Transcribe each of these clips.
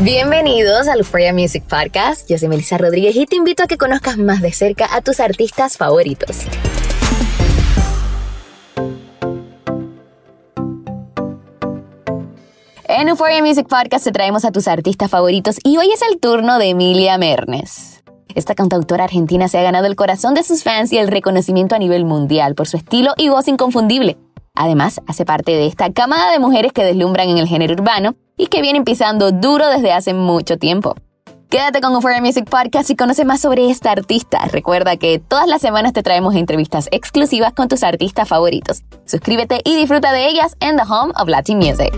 Bienvenidos al Euphoria Music Podcast. Yo soy Melissa Rodríguez y te invito a que conozcas más de cerca a tus artistas favoritos. En Euphoria Music Podcast te traemos a tus artistas favoritos y hoy es el turno de Emilia Mernes. Esta cantautora argentina se ha ganado el corazón de sus fans y el reconocimiento a nivel mundial por su estilo y voz inconfundible. Además, hace parte de esta camada de mujeres que deslumbran en el género urbano y que vienen pisando duro desde hace mucho tiempo. Quédate con Euphoria Music Podcast y conoce más sobre esta artista. Recuerda que todas las semanas te traemos entrevistas exclusivas con tus artistas favoritos. Suscríbete y disfruta de ellas en The Home of Latin Music.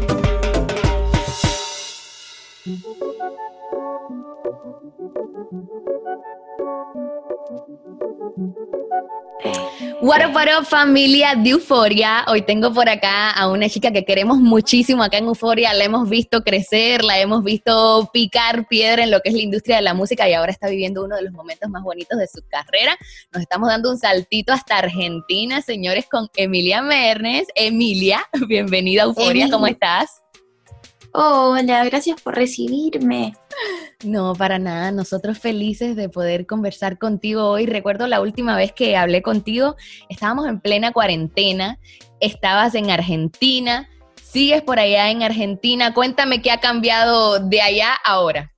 What up, what up, familia de Euforia. Hoy tengo por acá a una chica que queremos muchísimo acá en Euforia. La hemos visto crecer, la hemos visto picar piedra en lo que es la industria de la música y ahora está viviendo uno de los momentos más bonitos de su carrera. Nos estamos dando un saltito hasta Argentina, señores, con Emilia Mernes. Emilia, bienvenida a Euforia, ¿cómo estás? Hola, gracias por recibirme. No, para nada. Nosotros felices de poder conversar contigo hoy. Recuerdo la última vez que hablé contigo, estábamos en plena cuarentena, estabas en Argentina, sigues por allá en Argentina. Cuéntame qué ha cambiado de allá ahora.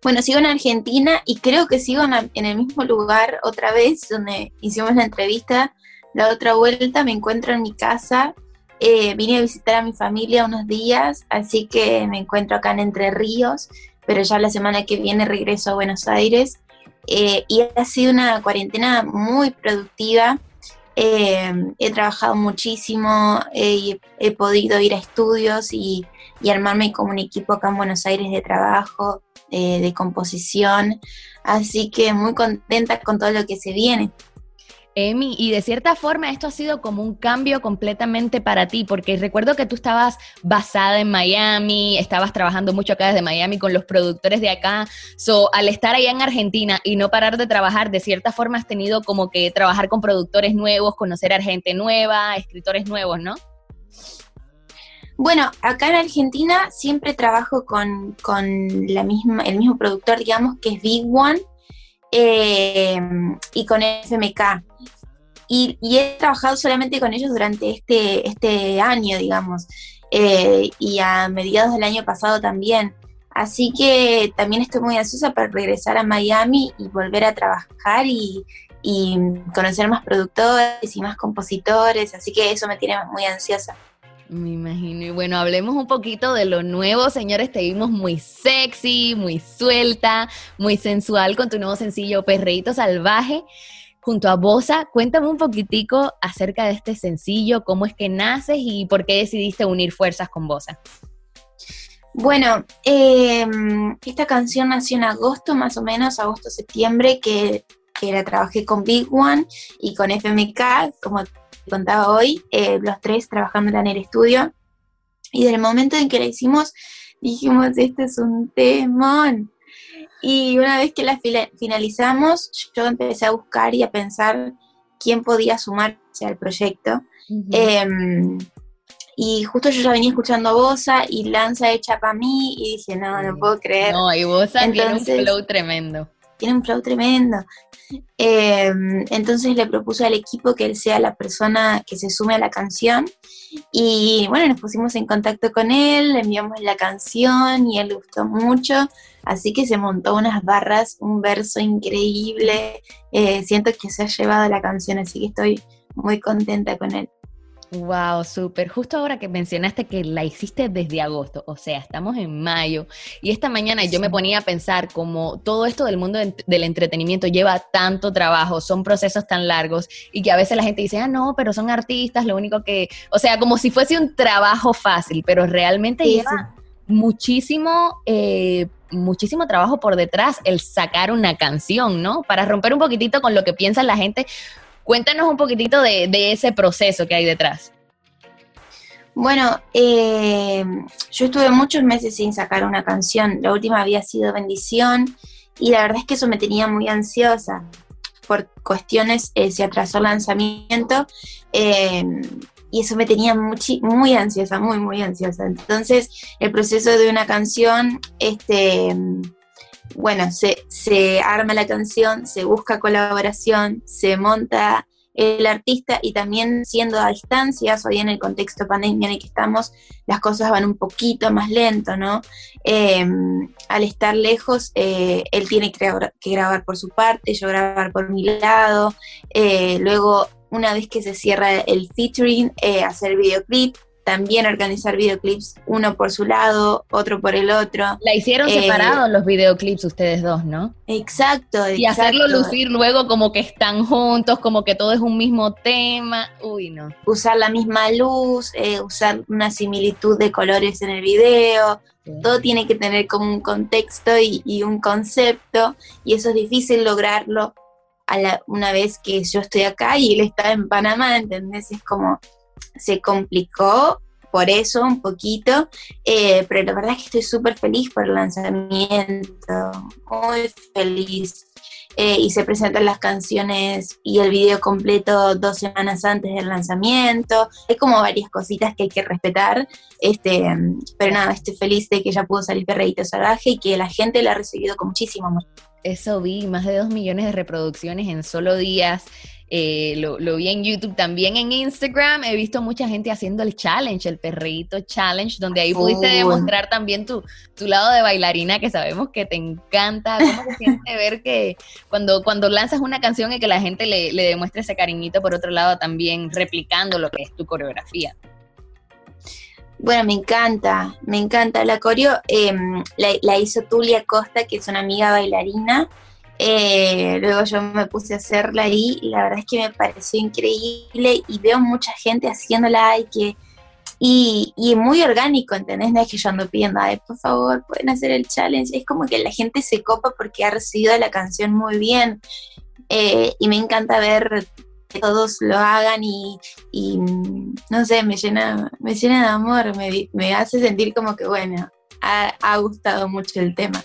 Bueno, sigo en Argentina y creo que sigo en, el mismo lugar otra vez donde hicimos la entrevista. La otra vuelta me encuentro en mi casa eh, vine a visitar a mi familia unos días, así que me encuentro acá en Entre Ríos, pero ya la semana que viene regreso a Buenos Aires. Eh, y ha sido una cuarentena muy productiva. Eh, he trabajado muchísimo, he podido ir a estudios y, y, armarme como un equipo acá en Buenos Aires de trabajo, de composición. Así que muy contenta con todo lo que se viene. Emi, y de cierta forma esto ha sido como un cambio completamente para ti, porque recuerdo que tú estabas basada en Miami, estabas trabajando mucho acá desde Miami con los productores de acá, so al estar allá en Argentina y no parar de trabajar, de cierta forma has tenido como que trabajar con productores nuevos, conocer a gente nueva, escritores nuevos, ¿no? Bueno, acá en Argentina siempre trabajo con, la misma, el mismo productor, digamos, que es Big One, eh, y con FMK. Y, he trabajado solamente con ellos durante este, este año, digamos, eh, y a mediados del año pasado también. Así que también estoy muy ansiosa para regresar a Miami y volver a trabajar y, y conocer más productores y más compositores, así que eso me tiene muy ansiosa. Me imagino. Y bueno, hablemos un poquito de lo nuevo, señores. Te vimos muy sexy, muy suelta, muy sensual con tu nuevo sencillo Perreíto Salvaje junto a Bosa. Cuéntame un poquitico acerca de este sencillo, cómo es que naces y por qué decidiste unir fuerzas con Bosa. Bueno, em, esta canción nació en agosto, más o menos, agosto-septiembre, que, que la trabajé con Big One y con FMK, como contaba hoy, eh, los tres trabajando en el estudio. Y del momento en que la hicimos, dijimos, este es un temón. Y una vez que la finalizamos, yo empecé a buscar y a pensar quién podía sumarse al proyecto. Em, y justo yo ya venía escuchando a Bosa y Lanza hecha para mí y dije, no, no puedo creer. No, y Bosa tiene un flow tremendo. Tiene un flow tremendo. Em, entonces le propuso al equipo que él sea la persona que se sume a la canción. Y bueno, nos pusimos en contacto con él, le enviamos la canción y él le gustó mucho. Así que se montó unas barras, un verso increíble. Eh, siento que se ha llevado la canción, así que estoy muy contenta con él. Wow, súper. Justo ahora que mencionaste que la hiciste desde agosto, o sea, estamos en mayo, y esta mañana yo me ponía a pensar como todo esto del mundo del entretenimiento lleva tanto trabajo, son procesos tan largos, y que a veces la gente dice, ah, no, pero son artistas, lo único que, o sea, como si fuese un trabajo fácil, pero realmente lleva muchísimo, eh, muchísimo trabajo por detrás el sacar una canción, ¿no? Para romper un poquitito con lo que piensa la gente Cuéntanos un poquitito de, ese proceso que hay detrás. Bueno, eh, yo estuve muchos meses sin sacar una canción. La última había sido Bendición y la verdad es que eso me tenía muy ansiosa. Por cuestiones eh, se atrasó el lanzamiento eh, y eso me tenía muy ansiosa, muy, muy ansiosa. Entonces, el proceso de una canción, este bueno, se, arma la canción, se busca colaboración, se monta el artista y también siendo a distancias, hoy en el contexto pandemia en el que estamos, las cosas van un poquito más lento, ¿no? Em, al estar lejos, eh, él tiene que grabar, por su parte, yo grabar por mi lado, eh, luego una vez que se cierra el featuring, eh, hacer videoclip, también organizar videoclips, uno por su lado, otro por el otro. La hicieron eh, separados los videoclips ustedes dos, ¿no? Exacto, exacto. Y hacerlo lucir luego como que están juntos, como que todo es un mismo tema. Uy, no. Usar la misma luz, eh, usar una similitud de colores en el video. Todo tiene que tener como un contexto y, un concepto, y eso es difícil lograrlo a la, una vez que yo estoy acá y él está en Panamá, ¿entendés? Es como se complicó por eso un poquito, eh, pero la verdad es que estoy súper feliz por el lanzamiento, muy feliz. Eh, y se presentan las canciones y el video completo dos semanas antes del lanzamiento. Hay como varias cositas que hay que respetar, este, pero nada, estoy feliz de que ya pudo salir Perreíto Salvaje y que la gente la ha recibido con muchísimo amor. Eso vi, más de dos millones de reproducciones en solo días. Eh, lo, vi en YouTube, también en Instagram. He visto mucha gente haciendo el challenge, el perrito challenge, donde ahí pudiste demostrar también tu, tu lado de bailarina, que sabemos que te encanta. ¿Cómo se siente ver que cuando, cuando lanzas una canción y que la gente le, le demuestre ese cariñito, por otro lado, también replicando lo que es tu coreografía? Bueno, me encanta, me encanta. La coreo em, la, la, hizo Tulia Costa, que es una amiga bailarina. Eh, luego yo me puse a hacerla y la verdad es que me pareció increíble y veo mucha gente haciéndola y que y, y muy orgánico, ¿entendés? No es que yo ando pidiendo, Ay, por favor, pueden hacer el challenge. Es como que la gente se copa porque ha recibido la canción muy bien. Eh, y me encanta ver que todos lo hagan y, no sé, me llena, me llena de amor, me, hace sentir como que, bueno, ha gustado mucho el tema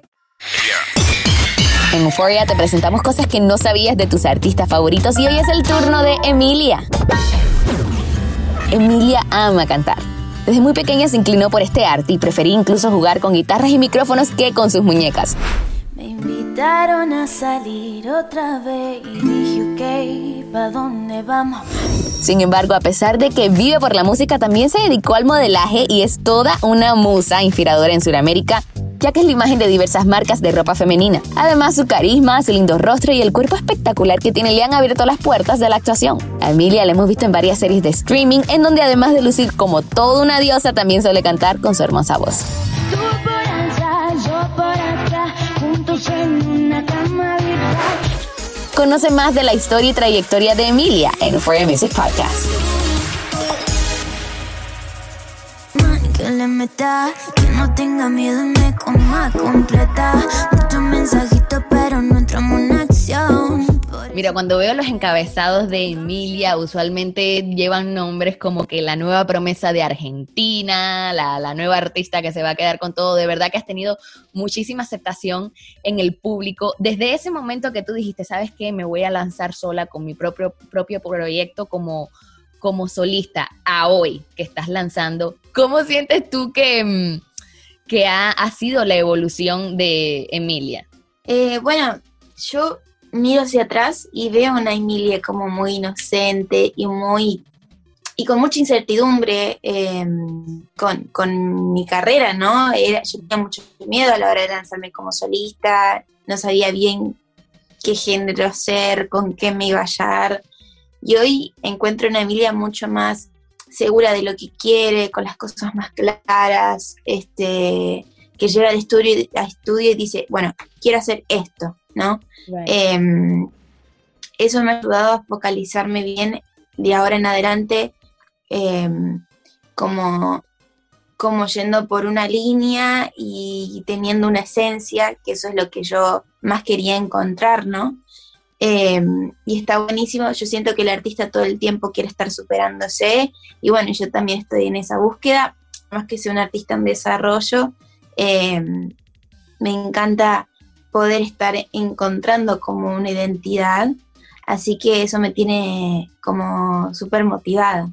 En Euphoria te presentamos cosas que no sabías de tus artistas favoritos y hoy es el turno de Emilia. Emilia ama cantar. Desde muy pequeña se inclinó por este arte y prefería incluso jugar con guitarras y micrófonos que con sus muñecas. Me invitaron a salir otra vez y dije, ok, ¿pa' dónde vamos? Sin embargo, a pesar de que vive por la música, también se dedicó al modelaje y es toda una musa inspiradora en Sudamérica ya que es la imagen de diversas marcas de ropa femenina. Además, su carisma, su lindo rostro y el cuerpo espectacular que tiene le han abierto las puertas de la actuación. A Emilia la hemos visto en varias series de streaming, en donde además de lucir como toda una diosa, también suele cantar con su hermosa voz. Conoce más de la historia y trayectoria de Emilia en For Music Podcast. Mira, cuando veo los encabezados de Emilia, usualmente llevan nombres como que la nueva promesa de Argentina, la, la, nueva artista que se va a quedar con todo. De verdad que has tenido muchísima aceptación en el público. Desde ese momento que tú dijiste, ¿sabes qué? Me voy a lanzar sola con mi propio, propio proyecto como como solista a hoy que estás lanzando, ¿cómo sientes tú que, mm, que ha, sido la evolución de Emilia? Eh, bueno, yo miro hacia atrás y veo a una Emilia como muy inocente y muy y con mucha incertidumbre em, con, mi carrera, ¿no? Yo tenía mucho miedo a la hora de lanzarme como solista, no sabía bien qué género ser, con qué me iba a hallar. Y hoy encuentro una Emilia mucho más segura de lo que quiere, con las cosas más claras, este, que llega al estudio, a estudio y dice, bueno, quiero hacer esto, ¿no? Em, eso me ha ayudado a focalizarme bien de ahora en adelante, em, como, como yendo por una línea y teniendo una esencia, que eso es lo que yo más quería encontrar, ¿no? Em, y está buenísimo, yo siento que el artista todo el tiempo quiere estar superándose y bueno, yo también estoy en esa búsqueda, más que ser un artista en desarrollo, em, me encanta poder estar encontrando como una identidad, así que eso me tiene como súper motivada.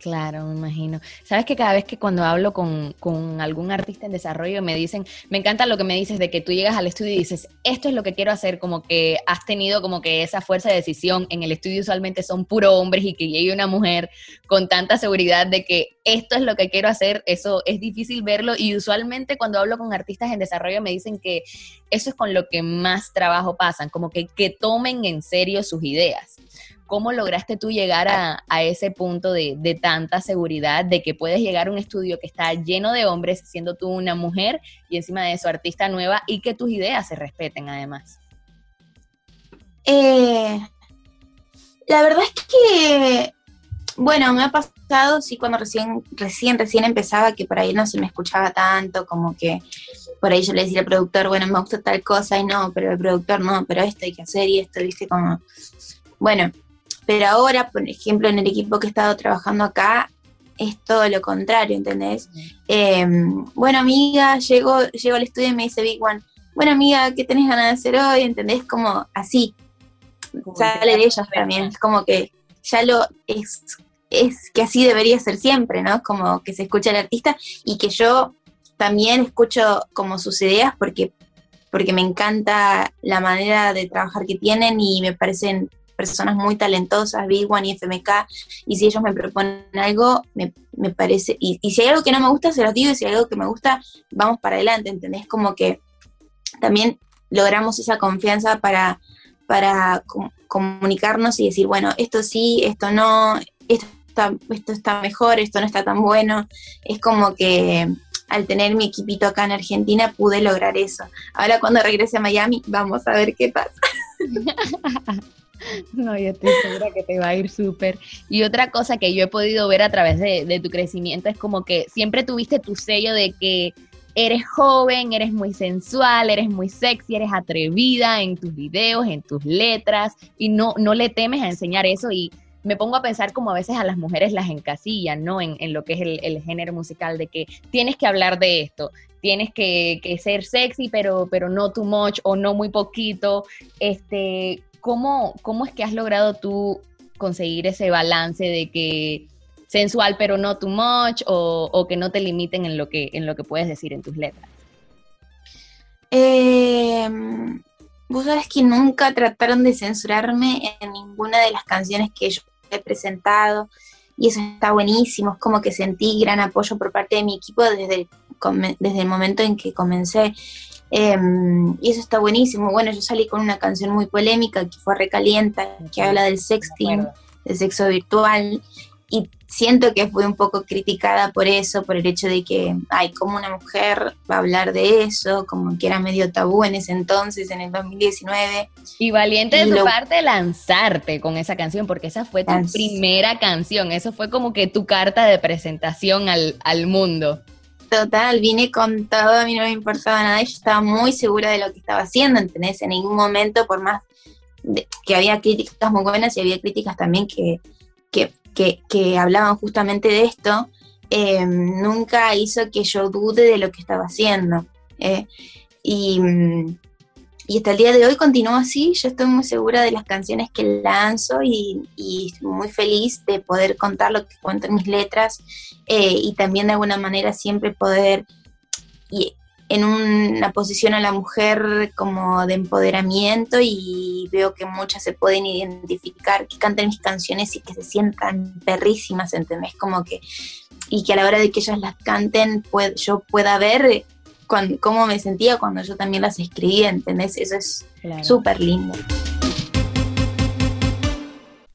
Claro, me imagino. Sabes que cada vez que cuando hablo con, con, algún artista en desarrollo me dicen, me encanta lo que me dices de que tú llegas al estudio y dices, esto es lo que quiero hacer, como que has tenido como que esa fuerza de decisión. En el estudio usualmente son puro hombres y que llegue una mujer con tanta seguridad de que esto es lo que quiero hacer, eso es difícil verlo y usualmente cuando hablo con artistas en desarrollo me dicen que eso es con lo que más trabajo pasan, como que, que tomen en serio sus ideas. ¿Cómo lograste tú llegar a, ese punto de, tanta seguridad, de que puedes llegar a un estudio que está lleno de hombres, siendo tú una mujer y encima de eso artista nueva y que tus ideas se respeten además? Eh, la verdad es que, bueno, me ha pasado, sí, cuando recién, recién, recién empezaba, que por ahí no se me escuchaba tanto, como que por ahí yo le decía al productor, bueno, me gusta tal cosa y no, pero el productor no, pero esto hay que hacer y esto, viste, como, bueno, pero ahora, por ejemplo, en el equipo que he estado trabajando acá, es todo lo contrario, ¿entendés? Em, bueno, amiga, llego, llego al estudio y me dice Big One, bueno, amiga, ¿qué tenés ganas de hacer hoy? ¿Entendés? Como así. Sale de ellos también. Es como que ya lo es, es que así debería ser siempre, ¿no? Como que se escucha al artista y que yo también escucho como sus ideas porque, porque me encanta la manera de trabajar que tienen y me parecen personas muy talentosas, Big One y FMK, y si ellos me proponen algo, me, parece, y, si hay algo que no me gusta, se los digo, y si hay algo que me gusta, vamos para adelante, ¿entendés? Como que también logramos esa confianza para, para comunicarnos y decir, bueno, esto sí, esto no, esto está, esto está mejor, esto no está tan bueno, es como que al tener mi equipito acá en Argentina, pude lograr eso. Ahora cuando regrese a Miami, vamos a ver qué pasa. No, yo estoy segura que te va a ir súper. Y otra cosa que yo he podido ver a través de, tu crecimiento es como que siempre tuviste tu sello de que eres joven, eres muy sensual, eres muy sexy, eres atrevida en tus videos, en tus letras, y no, no le temes a enseñar eso. Y me pongo a pensar como a veces a las mujeres las encasillan, ¿no? En, en lo que es el, el, género musical, de que tienes que hablar de esto, tienes que, que, ser sexy, pero, pero no too much o no muy poquito. Este, ¿cómo, ¿Cómo es que has logrado tú conseguir ese balance de que sensual pero no too much o, que no te limiten en lo que, en lo que puedes decir en tus letras? Eh, Vos sabés que nunca trataron de censurarme en ninguna de las canciones que yo he presentado y eso está buenísimo, es como que sentí gran apoyo por parte de mi equipo desde desde el momento en que comencé. Em, y eso está buenísimo. Bueno, yo salí con una canción muy polémica que fue Recalienta, que habla del sexting, del sexo virtual, y siento que fue un poco criticada por eso, por el hecho de que, ay, como una mujer va a hablar de eso, como que era medio tabú en ese entonces, en el 2019. Y valiente de tu parte lanzarte con esa canción, porque esa fue tu primera canción, eso fue como que tu carta de presentación al, al mundo. Total, vine con todo, a mí no me importaba nada, yo estaba muy segura de lo que estaba haciendo, ¿entendés? En ningún momento, por más que había críticas muy buenas y había críticas también que, que que, hablaban justamente de esto, eh, nunca hizo que yo dude de lo que estaba haciendo. Eh, y, hasta el día de hoy continúo así, yo estoy muy segura de las canciones que lanzo y, y muy feliz de poder contar lo que cuento en mis letras eh, y también de alguna manera siempre poder en una posición a la mujer como de empoderamiento y veo que muchas se pueden identificar, que canten mis canciones y que se sientan perrísimas, ¿entendés? Como que, y que a la hora de que ellas las canten yo pueda ver cómo me sentía cuando yo también las escribía, ¿entendés? Eso es súper lindo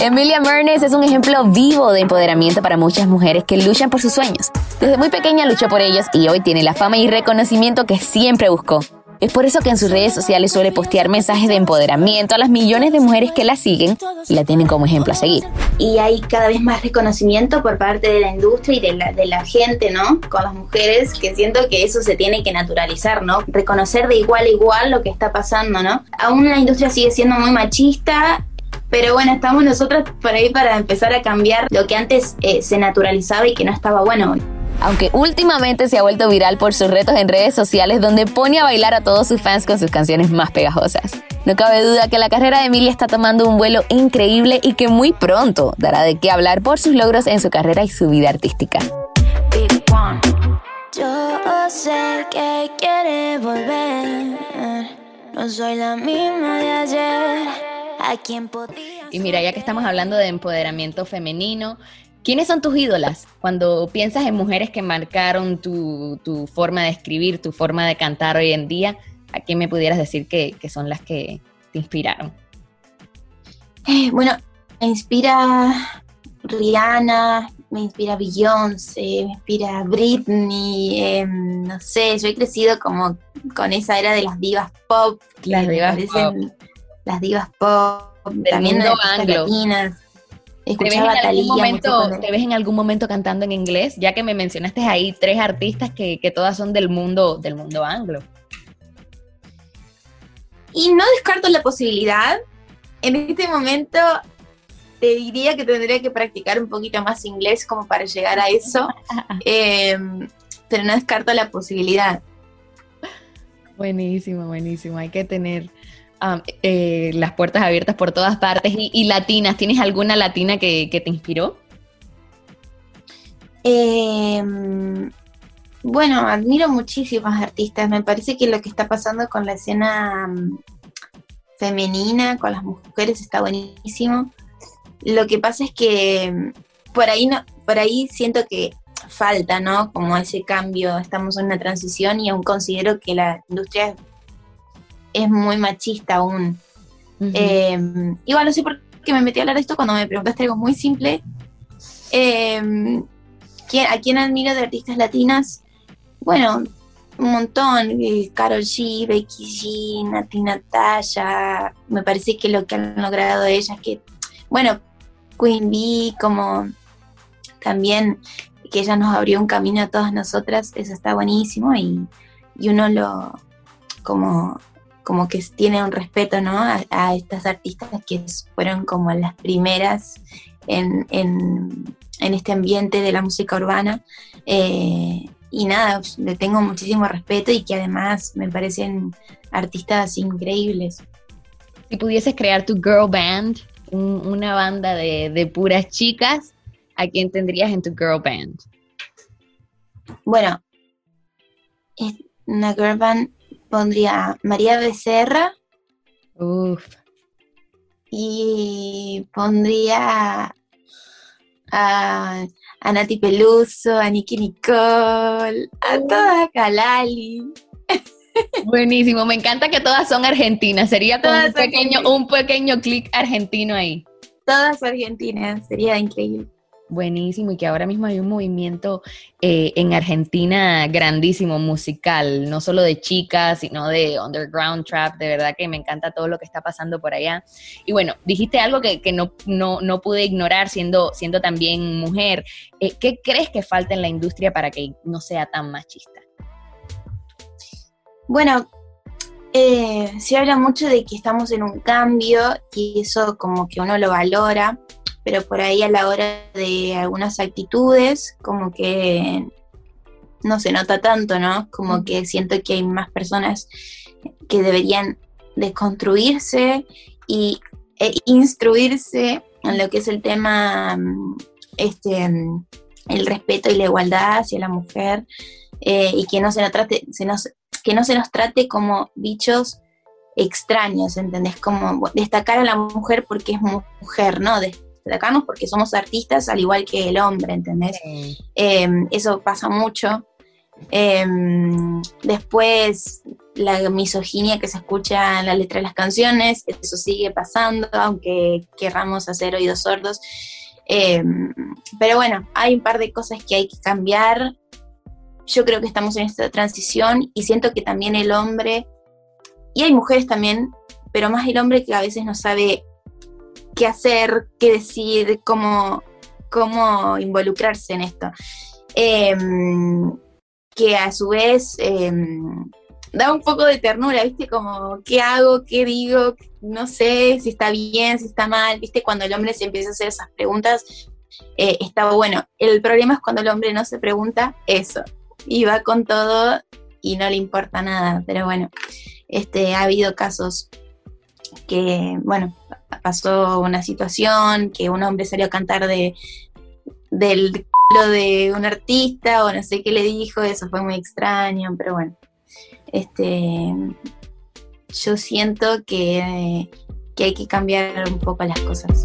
Emilia Mernes es un ejemplo vivo de empoderamiento para muchas mujeres que luchan por sus sueños. Desde muy pequeña luchó por ellos y hoy tiene la fama y reconocimiento que siempre buscó. Es por eso que en sus redes sociales suele postear mensajes de empoderamiento a las millones de mujeres que la siguen y la tienen como ejemplo a seguir. Y hay cada vez más reconocimiento por parte de la industria y de la, de la gente, ¿no? Con las mujeres, que siento que eso se tiene que naturalizar, ¿no? Reconocer de igual a igual lo que está pasando, ¿no? Aún la industria sigue siendo muy machista pero bueno, estamos nosotros por ahí para empezar a cambiar lo que antes eh, se naturalizaba y que no estaba bueno. Aunque últimamente se ha vuelto viral por sus retos en redes sociales donde pone a bailar a todos sus fans con sus canciones más pegajosas. No cabe duda que la carrera de Emilia está tomando un vuelo increíble y que muy pronto dará de qué hablar por sus logros en su carrera y su vida artística. Yo sé que quiere volver. No soy la misma de ayer. A quien podía. Y mira, ya que estamos hablando de empoderamiento femenino, ¿quiénes son tus ídolas? Cuando piensas en mujeres que marcaron tu, tu forma de escribir, tu forma de cantar hoy en día, ¿a quién me pudieras decir que, que son las que te inspiraron? Eh, bueno, me inspira Rihanna, me inspira Beyoncé, me inspira Britney, em, no sé, yo he crecido como con esa era de las divas pop, Las divas parecen las divas pop, también artistas anglo. latinas. ¿Te ves, en algún momento, ¿Te ves en algún momento cantando en inglés? Ya que me mencionaste ahí tres artistas que, que todas son del mundo, del mundo anglo. Y no descarto la posibilidad. En este momento te diría que tendría que practicar un poquito más inglés como para llegar a eso. Em, pero no descarto la posibilidad. Buenísimo, buenísimo. Hay que tener um, eh, las puertas abiertas por todas partes. Y, latinas, ¿tienes alguna latina que, te inspiró? Em, bueno, admiro muchísimos artistas. Me parece que lo que está pasando con la escena mm, femenina, con las mujeres, está buenísimo. Lo que pasa es que mm, por ahí no, por ahí siento que falta, ¿no? Como ese cambio. Estamos en una transición y aún considero que la industria es muy machista aún. Eh, igual no sé por qué me metí a hablar de esto cuando me preguntaste algo muy simple. Eh, ¿quién- ¿A quién admiro de artistas latinas? Bueno, un montón. eh, Karol G, Becky G, Nati Natasha. Me parece que lo que han logrado ellas, que, bueno, Queen Bee, como también que ella nos abrió un camino a todas nosotras, eso está buenísimo y, y uno lo, como como que tiene un respeto ¿no? a, a estas artistas que fueron como las primeras en, en- en este ambiente de la música urbana. Eh, y nada, le tengo muchísimo respeto y que además me parecen artistas increíbles. Si pudieses crear tu girl band, un- una banda de, de puras chicas, ¿a quién tendrías en tu girl band? Bueno, una girl band pondría María Becerra Uf, y pondría a, a Nati Peluso, a Nicky Nicole, a toda a Kalali. buenísimo. Me encanta que todas son argentinas. Sería como un Todas pequeño, argentinas. un pequeño clic argentino ahí. Todas argentinas, sería increíble. Buenísimo, y que ahora mismo hay un movimiento eh, en Argentina grandísimo, musical, no solo de chicas, sino de underground trap, de verdad que me encanta todo lo que está pasando por allá. Y bueno, dijiste algo que, que no, no, no pude ignorar siendo, siendo también mujer. Eh, ¿Qué crees que falta en la industria para que no sea tan machista? Bueno, eh, se habla mucho de que estamos en un cambio y eso como que uno lo valora, pero por ahí a la hora de algunas actitudes como que no se nota tanto, ¿no? Como que siento que hay más personas que deberían desconstruirse y e instruirse en lo que es el tema, mm, este, mm, el respeto y la igualdad hacia la mujer eh, y que no se nos trate, se nos, que no se nos trate como bichos extraños, ¿entendés? Como destacar a la mujer porque es mu- mujer, ¿no? Destacarnos porque somos artistas al igual que el hombre, ¿entendés? Eh, eso pasa mucho. Eh, después, la misoginia que se escucha en la letra de las canciones, eso sigue pasando, aunque querramos hacer oídos sordos. Eh, pero bueno, hay un par de cosas que hay que cambiar. Yo creo que estamos en esta transición y siento que también el hombre, y hay mujeres también, pero más el hombre que a veces no sabe qué hacer, qué decir, cómo, cómo involucrarse en esto. Eh, que a su vez eh, da un poco de ternura, ¿viste? Como, ¿qué hago? ¿Qué digo? No sé si está bien, si está mal, ¿viste? Cuando el hombre se empieza a hacer esas preguntas, eh, está bueno. El problema es cuando el hombre no se pregunta eso y va con todo y no le importa nada, pero bueno, este, ha habido casos que, bueno, pasó una situación, que un hombre salió a cantar de del lo de un artista o no sé qué le dijo, eso fue muy extraño, pero bueno. Este, yo siento que, que hay que cambiar un poco las cosas.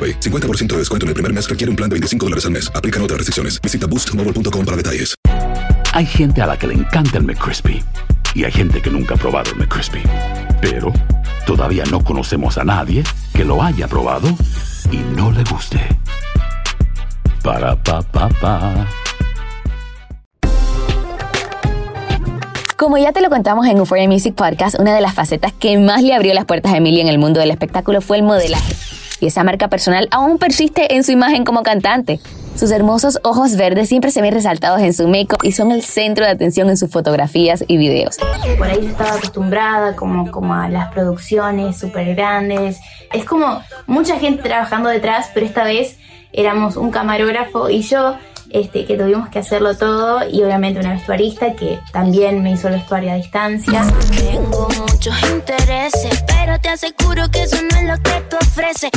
AroPay. 50% de descuento en el primer mes requiere un plan de 25 dólares al mes. Aplican otras restricciones. Visita boostmobile.com para detalles. Hay gente a la que le encanta el McCrispy y hay gente que nunca ha probado el McCrispy. Pero todavía no conocemos a nadie que lo haya probado y no le guste. Para pa pa pa. Como ya te lo contamos en Euphoria Music Podcast, una de las facetas que más le abrió las puertas a Emilia en el mundo del espectáculo fue el modelaje. Y esa marca personal aún persiste en su imagen como cantante. Sus hermosos ojos verdes siempre se ven resaltados en su make-up y son el centro de atención en sus fotografías y videos. Por ahí yo estaba acostumbrada como, como a las producciones súper grandes. Es como mucha gente trabajando detrás, pero esta vez éramos un camarógrafo y yo este, que tuvimos que hacerlo todo y obviamente una vestuarista que también me hizo el vestuario a distancia. Tengo muchos intereses, pero te aseguro que eso no es lo que tú ofreces.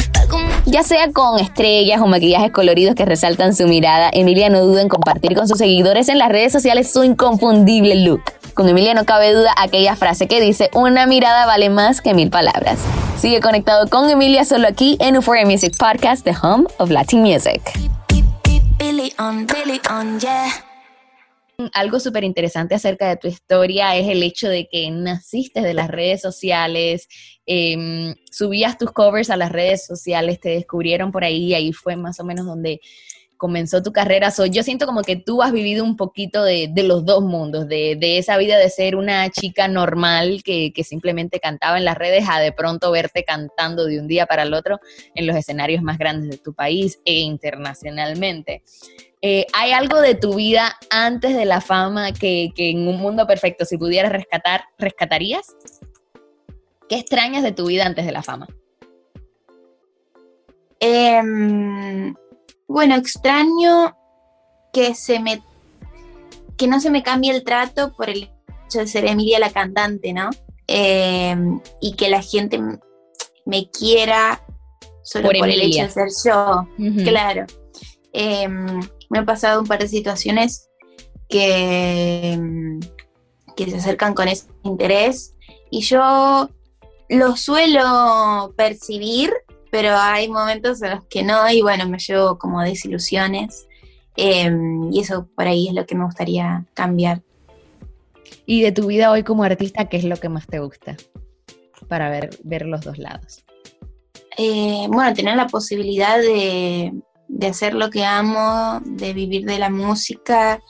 Ya sea con estrellas o maquillajes coloridos que resaltan su mirada, Emilia no duda en compartir con sus seguidores en las redes sociales su inconfundible look. Con Emilia no cabe duda aquella frase que dice, una mirada vale más que mil palabras. Sigue conectado con Emilia solo aquí en Euphoria Music Podcast, The Home of Latin Music. Billy on, on, yeah. Algo súper interesante acerca de tu historia es el hecho de que naciste de las redes sociales, em, subías tus covers a las redes sociales, te descubrieron por ahí, y ahí fue más o menos donde comenzó tu carrera. So, yo siento como que tú has vivido un poquito de, los dos mundos, de, de esa vida de ser una chica normal que, que simplemente cantaba en las redes a de pronto verte cantando de un día para el otro en los escenarios más grandes de tu país e internacionalmente. Eh, ¿Hay algo de tu vida antes de la fama que, que en un mundo perfecto, si pudieras rescatar, rescatarías? ¿Qué extrañas de tu vida antes de la fama? Em, bueno, extraño que se me que no se me cambie el trato por el hecho de ser Emilia la cantante, ¿no? Em, y que la gente me quiera solo Por por, el hecho de ser yo. Claro. Em, me han pasado un par de situaciones que, que se acercan con ese interés y yo lo suelo percibir, pero hay momentos en los que no y bueno, me llevo como desilusiones em, y eso por ahí es lo que me gustaría cambiar. Y de tu vida hoy como artista, ¿qué es lo que más te gusta? Para ver, ver los dos lados. Eh, bueno, tener la posibilidad de, de hacer lo que amo, de vivir de la música,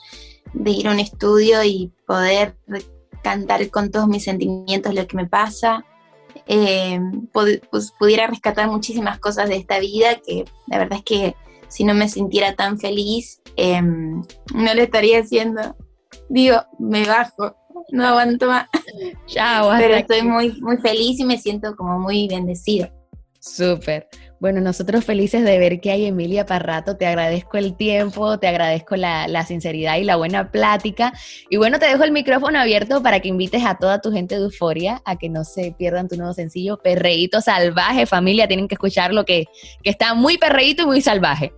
de ir a un estudio y poder cantar con todos mis sentimientos lo que me pasa. Eh, pues, pudiera rescatar muchísimas cosas de esta vida que la verdad es que si no me sintiera tan feliz, eh, no lo estaría haciendo. Digo, me bajo, no aguanto más, Chao, pero estoy muy, muy feliz y me siento como muy bendecida. Súper. Bueno, nosotros felices de ver que hay Emilia Parrato. Te agradezco el tiempo, te agradezco la, la, sinceridad y la buena plática. Y bueno, te dejo el micrófono abierto para que invites a toda tu gente de Euforia a que no se pierdan tu nuevo sencillo, Perreíto Salvaje. Familia, tienen que escucharlo, que, que está muy perreíto y muy salvaje.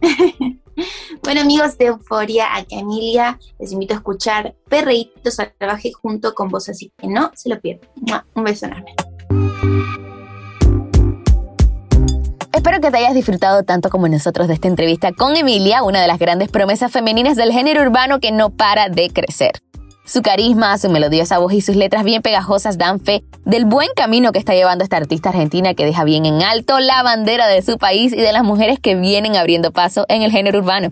bueno, amigos de Euforia, aquí Emilia, les invito a escuchar Perreíto Salvaje junto con vos, así que no se lo pierdan. Un beso enorme. Espero que te hayas disfrutado tanto como nosotros de esta entrevista con Emilia, una de las grandes promesas femeninas del género urbano que no para de crecer. Su carisma, su melodiosa voz y sus letras bien pegajosas dan fe del buen camino que está llevando esta artista argentina que deja bien en alto la bandera de su país y de las mujeres que vienen abriendo paso en el género urbano.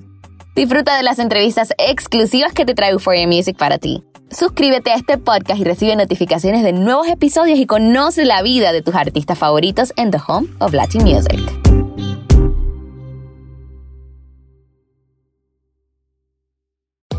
Disfruta de las entrevistas exclusivas que te trae Euphoria Music para ti. Suscríbete a este podcast y recibe notificaciones de nuevos episodios y conoce la vida de tus artistas favoritos en The Home of Latin Music.